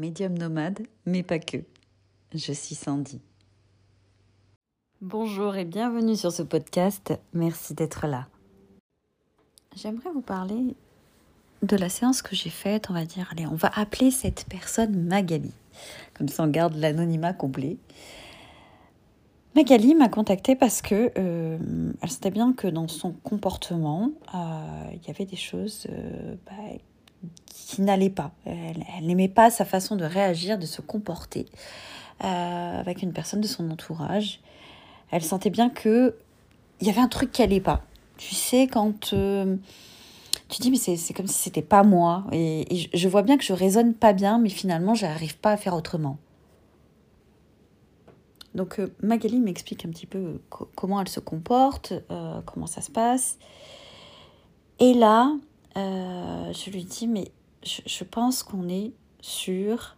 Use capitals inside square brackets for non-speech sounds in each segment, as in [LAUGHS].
médium nomade, mais pas que. Je suis Sandy. Bonjour et bienvenue sur ce podcast. Merci d'être là. J'aimerais vous parler de la séance que j'ai faite. On va dire, allez, on va appeler cette personne Magali. Comme ça, on garde l'anonymat complet. Magali m'a contactée parce que euh, elle sentait bien que dans son comportement, euh, il y avait des choses euh, bah, qui n'allaient pas. Elle, n'aimait pas sa façon de réagir, de se comporter avec une personne de son entourage. Elle sentait bien que il y avait un truc qui n'allait pas. Tu sais, quand tu dis, mais c'est comme si c'était pas moi. Et, je vois bien que je raisonne pas bien, mais finalement, je n'arrive pas à faire autrement. Donc euh, Magali m'explique un petit peu euh, comment elle se comporte, euh, comment ça se passe. Et là, je lui dis, mais je, pense qu'on est sur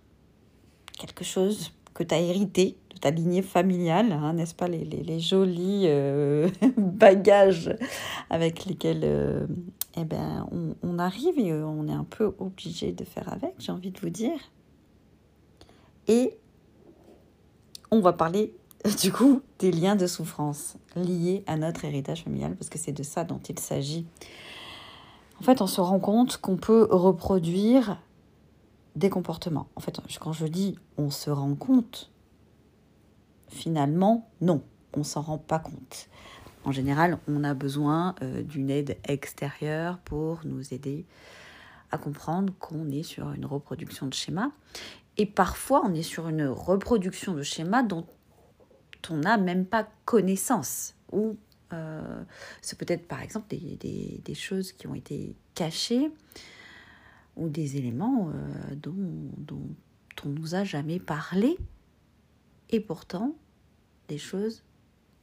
quelque chose que tu as hérité de ta lignée familiale, hein, n'est-ce pas, les, les, les jolis [LAUGHS] bagages avec lesquels eh ben, on, on, arrive et on est un peu obligé de faire avec, j'ai envie de vous dire. Et on va parler [LAUGHS] du coup des liens de souffrance liés à notre héritage familial, parce que c'est de ça dont il s'agit. En fait, on se rend compte qu'on peut reproduire des comportements. En fait, quand je dis on se rend compte, finalement, non, on s'en rend pas compte. En général, on a besoin euh, d'une aide extérieure pour nous aider à comprendre qu'on est sur une reproduction de schéma. Et parfois, on est sur une reproduction de schéma dont on n'a même pas connaissance. Euh, c'est peut-être par exemple des, des, choses qui ont été cachées ou des éléments euh, dont, dont on nous a jamais parlé. Et pourtant, des choses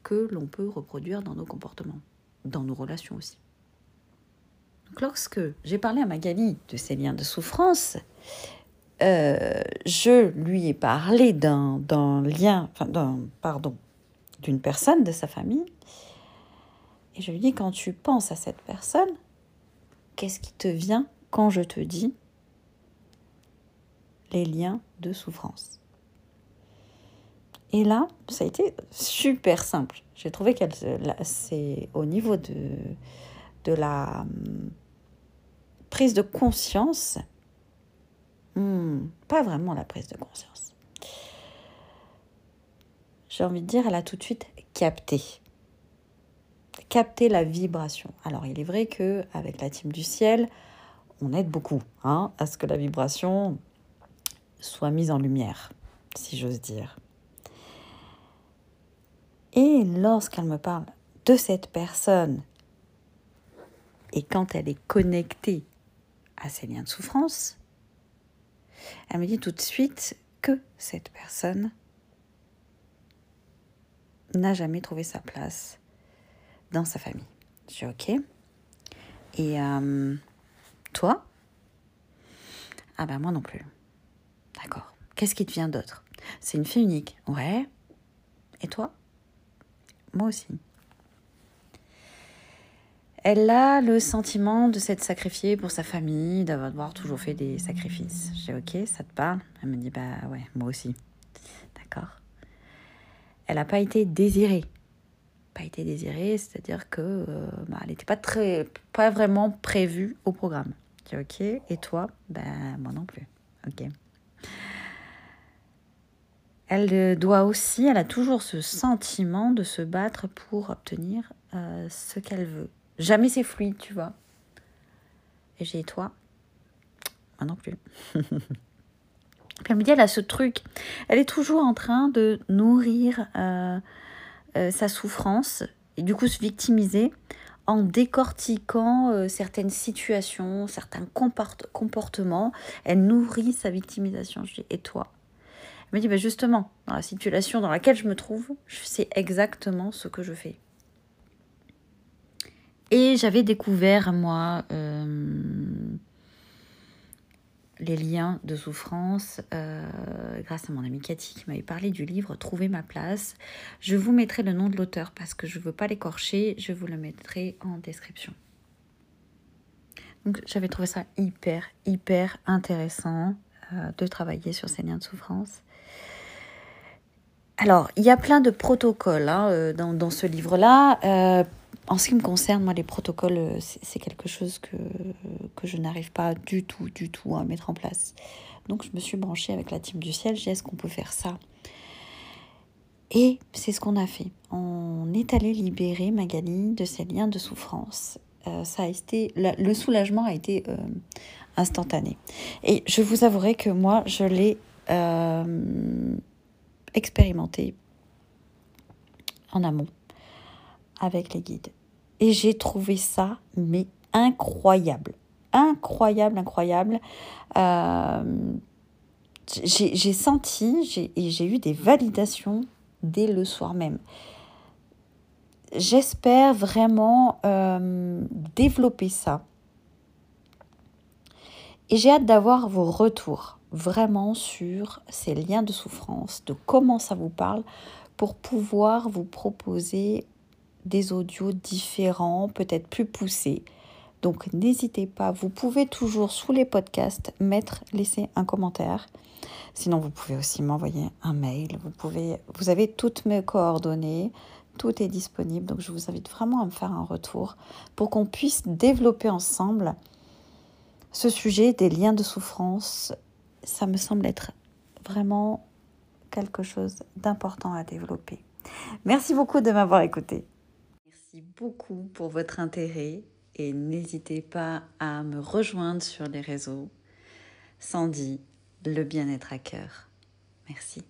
que l'on peut reproduire dans nos comportements, dans nos relations aussi. Donc, lorsque j'ai parlé à Magali de ces liens de souffrance, euh, je lui ai parlé d'un lien, enfin, pardon, d'une personne de sa famille. Et je lui dis, quand tu penses à cette personne, qu'est-ce qui te vient quand je te dis les liens de souffrance? Et là, ça a été super simple. J'ai trouvé qu'elle, c'est au niveau de, la prise de conscience, Hmm, pas vraiment la prise de conscience. J'ai envie de dire, elle a tout de suite capté. Capté la vibration. Alors, il est vrai que avec la team du ciel, on aide beaucoup hein, à ce que la vibration soit mise en lumière, si j'ose dire. Et lorsqu'elle me parle de cette personne, et quand elle est connectée à ces liens de souffrance, elle me dit tout de suite que cette personne n'a jamais trouvé sa place dans sa famille. Je dis ok. Et euh, toi? Ah ben moi non plus. D'accord. Qu'est-ce qui te vient d'autre? C'est une fille unique. Ouais. Et toi? Moi aussi elle a le sentiment de s'être sacrifiée pour sa famille, d'avoir toujours fait des sacrifices. J'ai ok, ça te parle? Elle me dit bah ouais, moi aussi. D'accord. Elle n'a pas été désirée. Été désirée, c'est-à-dire que euh, bah, elle n'était pas très, pas vraiment prévue au programme. Ok. Et toi? Ben moi non plus. Ok. Elle doit aussi, elle a toujours ce sentiment de se battre pour obtenir euh, ce qu'elle veut Jamais c'est fluide, tu vois. Et j'ai toi? Moi non plus. [LAUGHS] Puis elle me dit, elle a ce truc. Elle est toujours en train de nourrir euh, euh, sa souffrance et du coup se victimiser en décortiquant euh, certaines situations, certains comportements. Elle nourrit sa victimisation. Je dis, et toi? Elle me dit, bah justement, dans la situation dans laquelle je me trouve, je sais exactement ce que je fais. Et j'avais découvert, moi, euh, les liens de souffrance euh, grâce à mon amie Cathy qui m'avait parlé du livre Trouver ma place. Je vous mettrai le nom de l'auteur parce que je ne veux pas l'écorcher, je vous le mettrai en description. Donc j'avais trouvé ça hyper, hyper intéressant. de travailler sur ces liens de souffrance. Alors, il y a plein de protocoles hein, dans, dans, ce livre-là. En ce qui me concerne, moi, les protocoles, c'est quelque chose que, que je n'arrive pas du tout, du tout à mettre en place. Donc, je me suis branchée avec la team du ciel. J'ai est-ce qu'on peut faire ça? Et c'est ce qu'on a fait. On est allé libérer Magali de ses liens de souffrance. Euh, ça a été, le soulagement a été euh, instantané. Et je vous avouerai que moi, je l'ai euh, expérimenté en amont avec les guides. Et j'ai trouvé ça, mais incroyable. Incroyable, incroyable. j'ai senti et j'ai eu des validations dès le soir même. J'espère vraiment euh, développer ça. Et j'ai hâte d'avoir vos retours vraiment sur ces liens de souffrance, de comment ça vous parle, pour pouvoir vous proposer des audios différents, peut-être plus poussés. Donc n'hésitez pas, vous pouvez toujours sous les podcasts mettre, laisser un commentaire. Sinon, vous pouvez aussi m'envoyer un mail. Vous, pouvez, vous avez toutes mes coordonnées. Tout est disponible. Donc, je vous invite vraiment à me faire un retour pour qu'on puisse développer ensemble ce sujet des liens de souffrance. Ça me semble être vraiment quelque chose d'important à développer. Merci beaucoup de m'avoir écouté. Beaucoup pour votre intérêt et n'hésitez pas à me rejoindre sur les réseaux. Sandy le bien-être à cœur. Merci.